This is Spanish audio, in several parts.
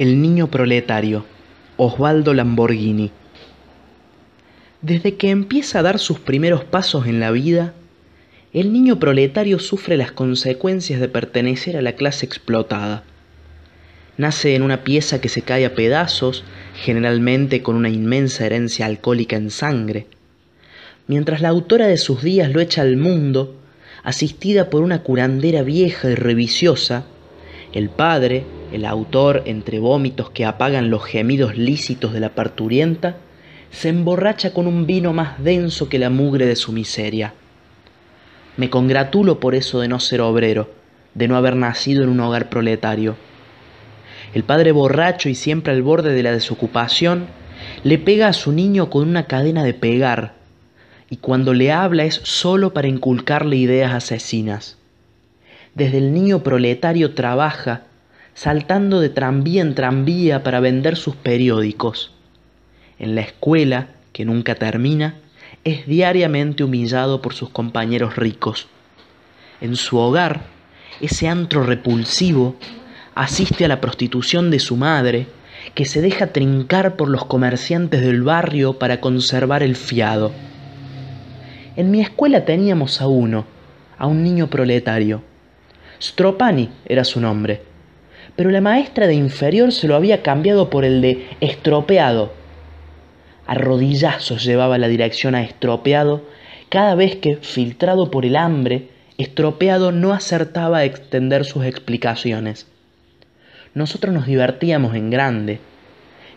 El niño proletario, Osvaldo Lamborghini. Desde que empieza a dar sus primeros pasos en la vida, el niño proletario sufre las consecuencias de pertenecer a la clase explotada. Nace en una pieza que se cae a pedazos, generalmente con una inmensa herencia alcohólica en sangre. Mientras la autora de sus días lo echa al mundo, asistida por una curandera vieja y reviciosa, el padre, el autor, entre vómitos que apagan los gemidos lícitos de la parturienta, se emborracha con un vino más denso que la mugre de su miseria. Me congratulo por eso de no ser obrero, de no haber nacido en un hogar proletario. El padre borracho y siempre al borde de la desocupación, le pega a su niño con una cadena de pegar, y cuando le habla es solo para inculcarle ideas asesinas desde el niño proletario trabaja, saltando de tranvía en tranvía para vender sus periódicos. En la escuela, que nunca termina, es diariamente humillado por sus compañeros ricos. En su hogar, ese antro repulsivo asiste a la prostitución de su madre, que se deja trincar por los comerciantes del barrio para conservar el fiado. En mi escuela teníamos a uno, a un niño proletario, Stropani era su nombre, pero la maestra de inferior se lo había cambiado por el de estropeado. A rodillazos llevaba la dirección a estropeado cada vez que, filtrado por el hambre, estropeado no acertaba a extender sus explicaciones. Nosotros nos divertíamos en grande.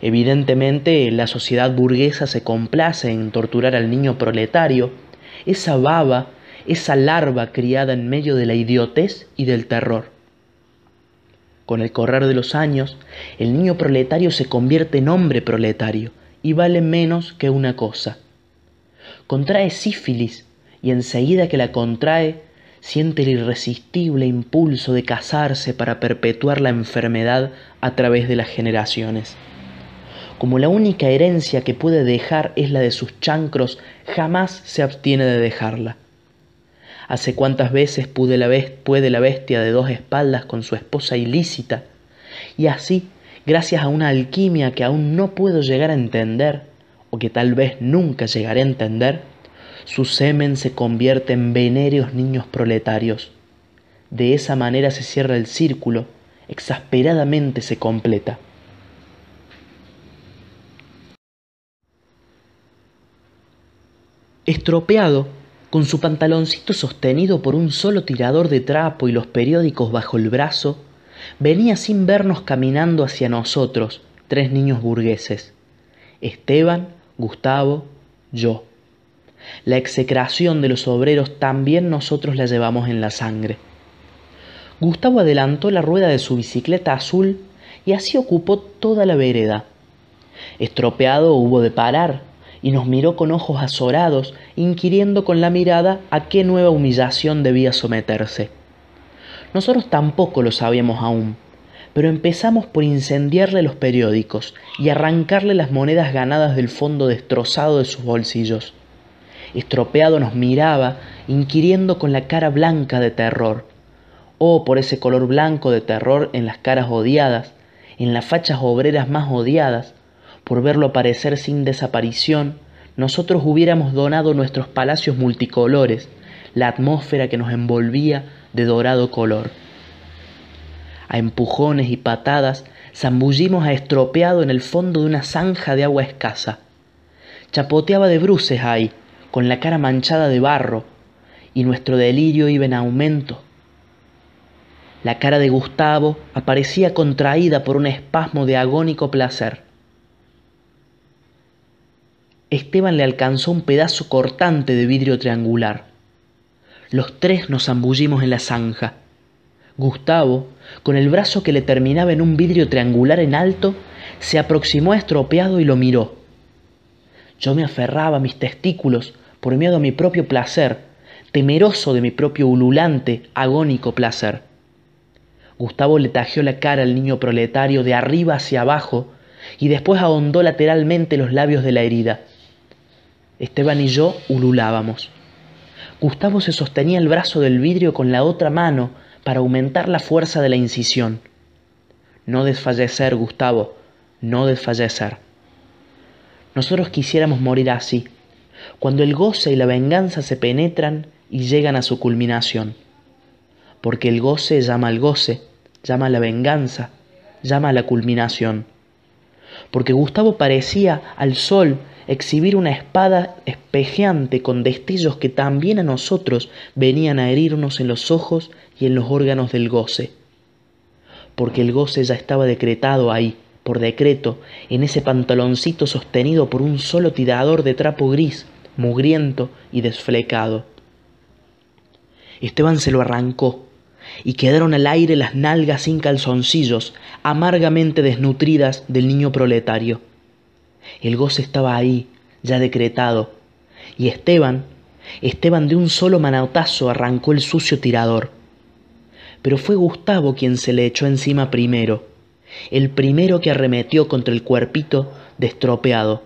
Evidentemente la sociedad burguesa se complace en torturar al niño proletario, esa baba esa larva criada en medio de la idiotez y del terror. Con el correr de los años, el niño proletario se convierte en hombre proletario y vale menos que una cosa. Contrae sífilis y enseguida que la contrae, siente el irresistible impulso de casarse para perpetuar la enfermedad a través de las generaciones. Como la única herencia que puede dejar es la de sus chancros, jamás se abstiene de dejarla. Hace cuántas veces puede la, puede la bestia de dos espaldas con su esposa ilícita, y así, gracias a una alquimia que aún no puedo llegar a entender, o que tal vez nunca llegaré a entender, su semen se convierte en venéreos niños proletarios. De esa manera se cierra el círculo, exasperadamente se completa. Estropeado, con su pantaloncito sostenido por un solo tirador de trapo y los periódicos bajo el brazo, venía sin vernos caminando hacia nosotros, tres niños burgueses. Esteban, Gustavo, yo. La execración de los obreros también nosotros la llevamos en la sangre. Gustavo adelantó la rueda de su bicicleta azul y así ocupó toda la vereda. Estropeado hubo de parar y nos miró con ojos azorados, inquiriendo con la mirada a qué nueva humillación debía someterse. Nosotros tampoco lo sabíamos aún, pero empezamos por incendiarle los periódicos y arrancarle las monedas ganadas del fondo destrozado de sus bolsillos. Estropeado nos miraba, inquiriendo con la cara blanca de terror. Oh, por ese color blanco de terror en las caras odiadas, en las fachas obreras más odiadas, por verlo aparecer sin desaparición, nosotros hubiéramos donado nuestros palacios multicolores, la atmósfera que nos envolvía de dorado color. A empujones y patadas zambullimos a estropeado en el fondo de una zanja de agua escasa. Chapoteaba de bruces ahí, con la cara manchada de barro, y nuestro delirio iba en aumento. La cara de Gustavo aparecía contraída por un espasmo de agónico placer. Esteban le alcanzó un pedazo cortante de vidrio triangular. Los tres nos zambullimos en la zanja. Gustavo, con el brazo que le terminaba en un vidrio triangular en alto, se aproximó estropeado y lo miró. Yo me aferraba a mis testículos por miedo a mi propio placer, temeroso de mi propio ululante, agónico placer. Gustavo le tajeó la cara al niño proletario de arriba hacia abajo y después ahondó lateralmente los labios de la herida. Esteban y yo ululábamos. Gustavo se sostenía el brazo del vidrio con la otra mano para aumentar la fuerza de la incisión. no desfallecer, Gustavo, no desfallecer. Nosotros quisiéramos morir así, cuando el goce y la venganza se penetran y llegan a su culminación. Porque el goce llama al goce, llama a la venganza, llama a la culminación. Porque Gustavo parecía al sol exhibir una espada espejeante con destellos que también a nosotros venían a herirnos en los ojos y en los órganos del goce. Porque el goce ya estaba decretado ahí, por decreto, en ese pantaloncito sostenido por un solo tirador de trapo gris, mugriento y desflecado. Esteban se lo arrancó, y quedaron al aire las nalgas sin calzoncillos, amargamente desnutridas del niño proletario. El goce estaba ahí, ya decretado, y Esteban, Esteban de un solo manautazo arrancó el sucio tirador. Pero fue Gustavo quien se le echó encima primero, el primero que arremetió contra el cuerpito destropeado.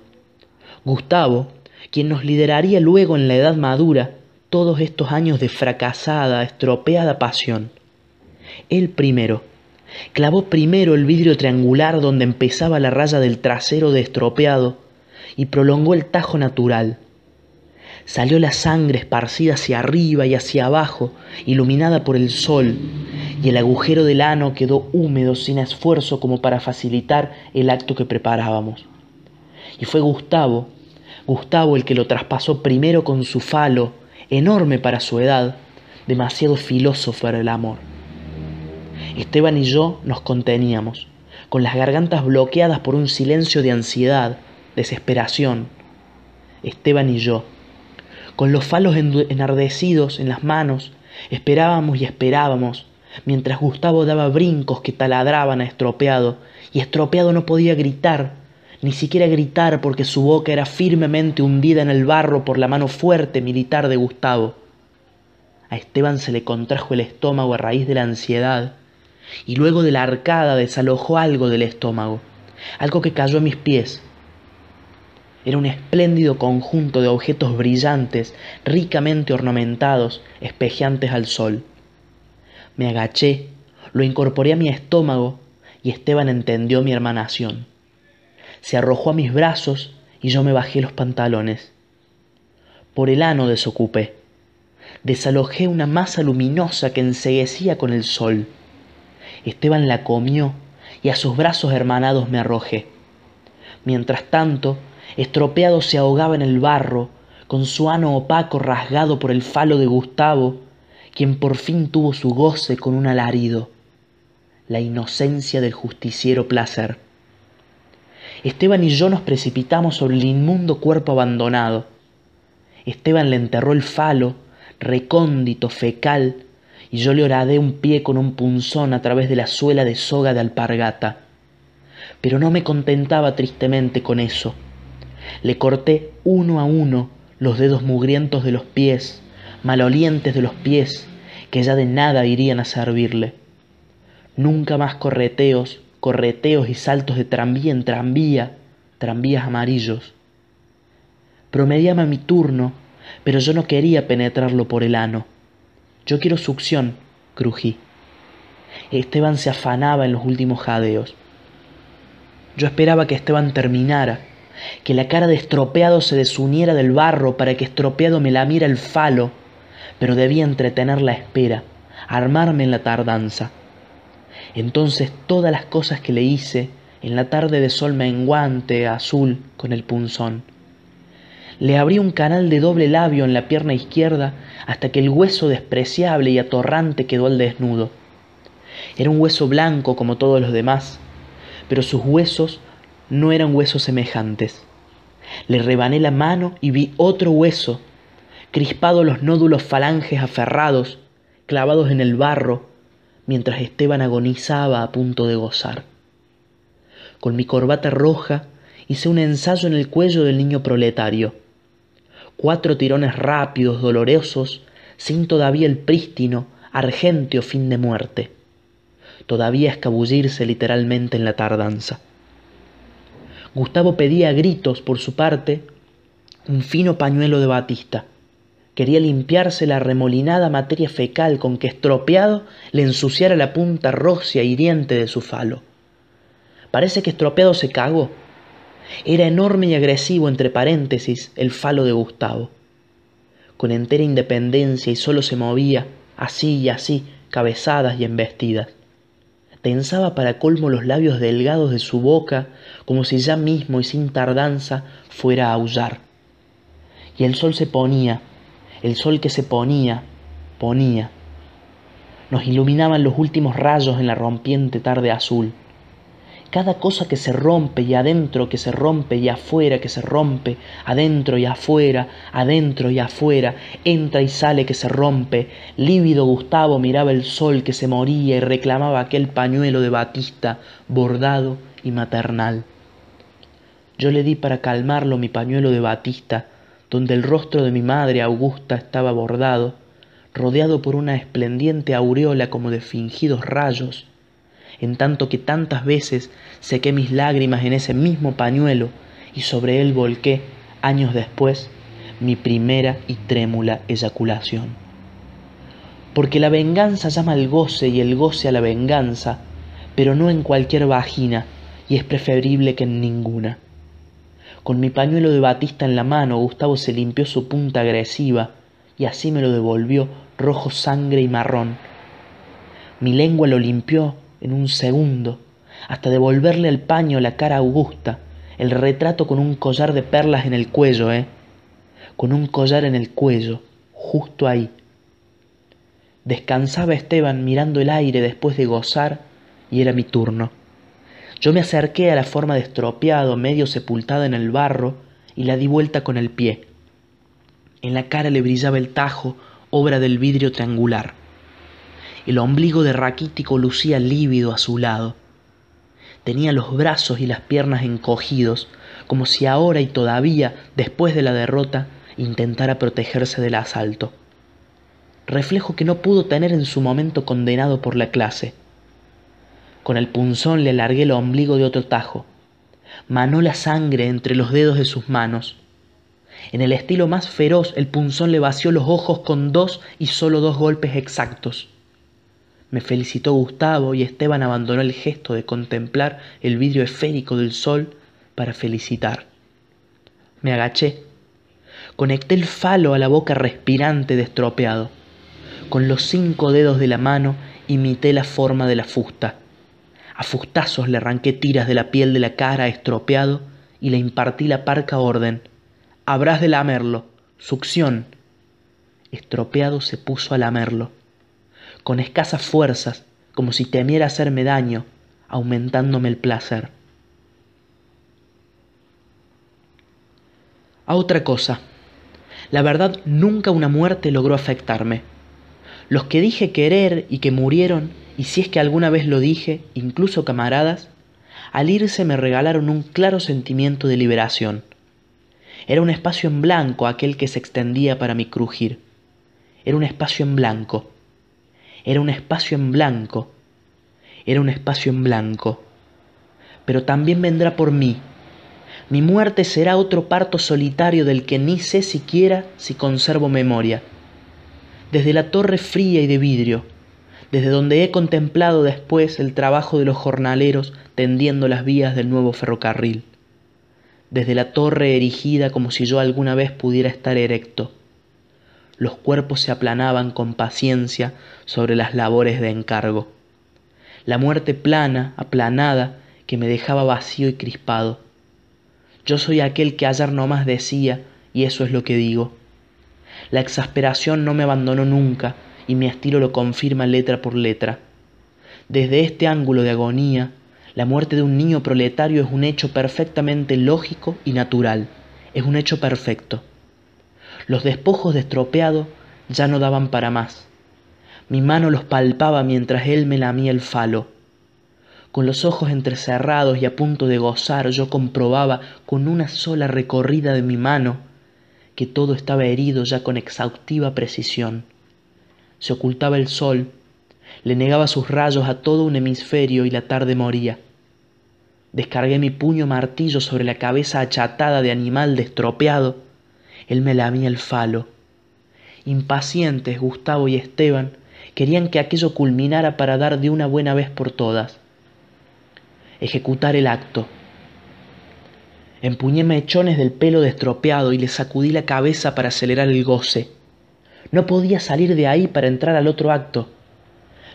Gustavo, quien nos lideraría luego en la edad madura todos estos años de fracasada, estropeada pasión. Él primero, clavó primero el vidrio triangular donde empezaba la raya del trasero de estropeado y prolongó el tajo natural. Salió la sangre esparcida hacia arriba y hacia abajo, iluminada por el sol, y el agujero del ano quedó húmedo sin esfuerzo como para facilitar el acto que preparábamos. Y fue Gustavo, Gustavo el que lo traspasó primero con su falo, enorme para su edad, demasiado filósofo para el amor. Esteban y yo nos conteníamos, con las gargantas bloqueadas por un silencio de ansiedad, desesperación. Esteban y yo, con los falos enardecidos en las manos, esperábamos y esperábamos, mientras Gustavo daba brincos que taladraban a estropeado, y estropeado no podía gritar, ni siquiera gritar porque su boca era firmemente hundida en el barro por la mano fuerte militar de Gustavo. A Esteban se le contrajo el estómago a raíz de la ansiedad, y luego de la arcada desalojó algo del estómago, algo que cayó a mis pies. Era un espléndido conjunto de objetos brillantes, ricamente ornamentados, espejeantes al sol. Me agaché, lo incorporé a mi estómago y Esteban entendió mi hermanación. Se arrojó a mis brazos y yo me bajé los pantalones. Por el ano desocupé. Desalojé una masa luminosa que enseguecía con el sol. Esteban la comió y a sus brazos hermanados me arrojé. Mientras tanto, estropeado se ahogaba en el barro, con su ano opaco rasgado por el falo de Gustavo, quien por fin tuvo su goce con un alarido, la inocencia del justiciero placer. Esteban y yo nos precipitamos sobre el inmundo cuerpo abandonado. Esteban le enterró el falo, recóndito, fecal, y yo le horadé un pie con un punzón a través de la suela de soga de alpargata. Pero no me contentaba tristemente con eso. Le corté uno a uno los dedos mugrientos de los pies, malolientes de los pies, que ya de nada irían a servirle. Nunca más correteos, correteos y saltos de tranvía en tranvía, tranvías amarillos. Promediaba mi turno, pero yo no quería penetrarlo por el ano. Yo quiero succión, crují. Esteban se afanaba en los últimos jadeos. Yo esperaba que Esteban terminara, que la cara de estropeado se desuniera del barro para que estropeado me lamiera el falo, pero debía entretener la espera, armarme en la tardanza. Entonces todas las cosas que le hice en la tarde de sol menguante, azul, con el punzón. Le abrí un canal de doble labio en la pierna izquierda hasta que el hueso despreciable y atorrante quedó al desnudo. Era un hueso blanco como todos los demás, pero sus huesos no eran huesos semejantes. Le rebané la mano y vi otro hueso, crispado los nódulos falanges aferrados, clavados en el barro, mientras Esteban agonizaba a punto de gozar. Con mi corbata roja hice un ensayo en el cuello del niño proletario. Cuatro tirones rápidos, dolorosos, sin todavía el prístino, argenteo fin de muerte. Todavía escabullirse literalmente en la tardanza. Gustavo pedía a gritos, por su parte, un fino pañuelo de batista Quería limpiarse la remolinada materia fecal con que estropeado le ensuciara la punta rocia hiriente de su falo. Parece que estropeado se cagó. Era enorme y agresivo, entre paréntesis, el falo de Gustavo. Con entera independencia y solo se movía, así y así, cabezadas y embestidas. Tensaba para colmo los labios delgados de su boca, como si ya mismo y sin tardanza fuera a aullar. Y el sol se ponía, el sol que se ponía, ponía. Nos iluminaban los últimos rayos en la rompiente tarde azul cada cosa que se rompe y adentro que se rompe y afuera que se rompe, adentro y afuera, adentro y afuera, entra y sale que se rompe. Lívido Gustavo miraba el sol que se moría y reclamaba aquel pañuelo de batista bordado y maternal. Yo le di para calmarlo mi pañuelo de batista, donde el rostro de mi madre Augusta estaba bordado, rodeado por una esplendiente aureola como de fingidos rayos, en tanto que tantas veces sequé mis lágrimas en ese mismo pañuelo y sobre él volqué, años después, mi primera y trémula eyaculación. Porque la venganza llama al goce y el goce a la venganza, pero no en cualquier vagina, y es preferible que en ninguna. Con mi pañuelo de batista en la mano, Gustavo se limpió su punta agresiva, y así me lo devolvió rojo sangre y marrón. Mi lengua lo limpió en un segundo, hasta devolverle el paño la cara augusta, el retrato con un collar de perlas en el cuello, ¿eh? Con un collar en el cuello, justo ahí. Descansaba Esteban mirando el aire después de gozar y era mi turno. Yo me acerqué a la forma de estropeado, medio sepultada en el barro, y la di vuelta con el pie. En la cara le brillaba el tajo, obra del vidrio triangular. El ombligo de raquítico lucía lívido a su lado. Tenía los brazos y las piernas encogidos, como si ahora y todavía, después de la derrota, intentara protegerse del asalto. Reflejo que no pudo tener en su momento condenado por la clase. Con el punzón le largué el ombligo de otro tajo. Manó la sangre entre los dedos de sus manos. En el estilo más feroz, el punzón le vació los ojos con dos y solo dos golpes exactos. Me felicitó Gustavo y Esteban abandonó el gesto de contemplar el vidrio esférico del sol para felicitar. Me agaché. Conecté el falo a la boca respirante de estropeado. Con los cinco dedos de la mano imité la forma de la fusta. A fustazos le arranqué tiras de la piel de la cara estropeado y le impartí la parca orden. Habrás de lamerlo. Succión. Estropeado se puso a lamerlo con escasas fuerzas, como si temiera hacerme daño, aumentándome el placer. A otra cosa. La verdad, nunca una muerte logró afectarme. Los que dije querer y que murieron, y si es que alguna vez lo dije, incluso camaradas, al irse me regalaron un claro sentimiento de liberación. Era un espacio en blanco aquel que se extendía para mi crujir. Era un espacio en blanco, era un espacio en blanco, era un espacio en blanco. Pero también vendrá por mí. Mi muerte será otro parto solitario del que ni sé siquiera si conservo memoria. Desde la torre fría y de vidrio, desde donde he contemplado después el trabajo de los jornaleros tendiendo las vías del nuevo ferrocarril, desde la torre erigida como si yo alguna vez pudiera estar erecto, los cuerpos se aplanaban con paciencia sobre las labores de encargo. La muerte plana, aplanada, que me dejaba vacío y crispado. Yo soy aquel que ayer no más decía, y eso es lo que digo. La exasperación no me abandonó nunca, y mi estilo lo confirma letra por letra. Desde este ángulo de agonía, la muerte de un niño proletario es un hecho perfectamente lógico y natural, es un hecho perfecto. Los despojos de estropeado ya no daban para más. Mi mano los palpaba mientras él me lamía el falo. Con los ojos entrecerrados y a punto de gozar, yo comprobaba con una sola recorrida de mi mano que todo estaba herido ya con exhaustiva precisión. Se ocultaba el sol, le negaba sus rayos a todo un hemisferio y la tarde moría. Descargué mi puño martillo sobre la cabeza achatada de animal destropeado él me lamía el falo. Impacientes, Gustavo y Esteban querían que aquello culminara para dar de una buena vez por todas. ejecutar el acto. Empuñé mechones del pelo destropeado y le sacudí la cabeza para acelerar el goce. No podía salir de ahí para entrar al otro acto.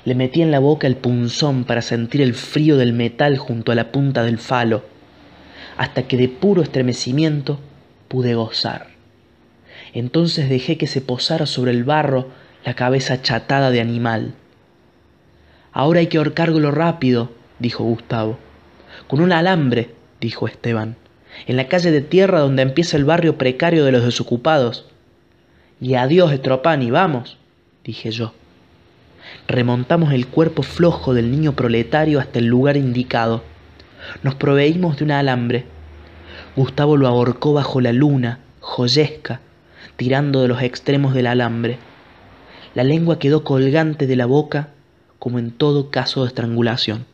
Le metí en la boca el punzón para sentir el frío del metal junto a la punta del falo, hasta que de puro estremecimiento pude gozar. Entonces dejé que se posara sobre el barro la cabeza chatada de animal. Ahora hay que ahorcarlo rápido, dijo Gustavo. Con un alambre, dijo Esteban, en la calle de tierra donde empieza el barrio precario de los desocupados. Y adiós, Estropani, vamos, dije yo. Remontamos el cuerpo flojo del niño proletario hasta el lugar indicado. Nos proveímos de un alambre. Gustavo lo ahorcó bajo la luna, joyesca, tirando de los extremos del alambre. La lengua quedó colgante de la boca como en todo caso de estrangulación.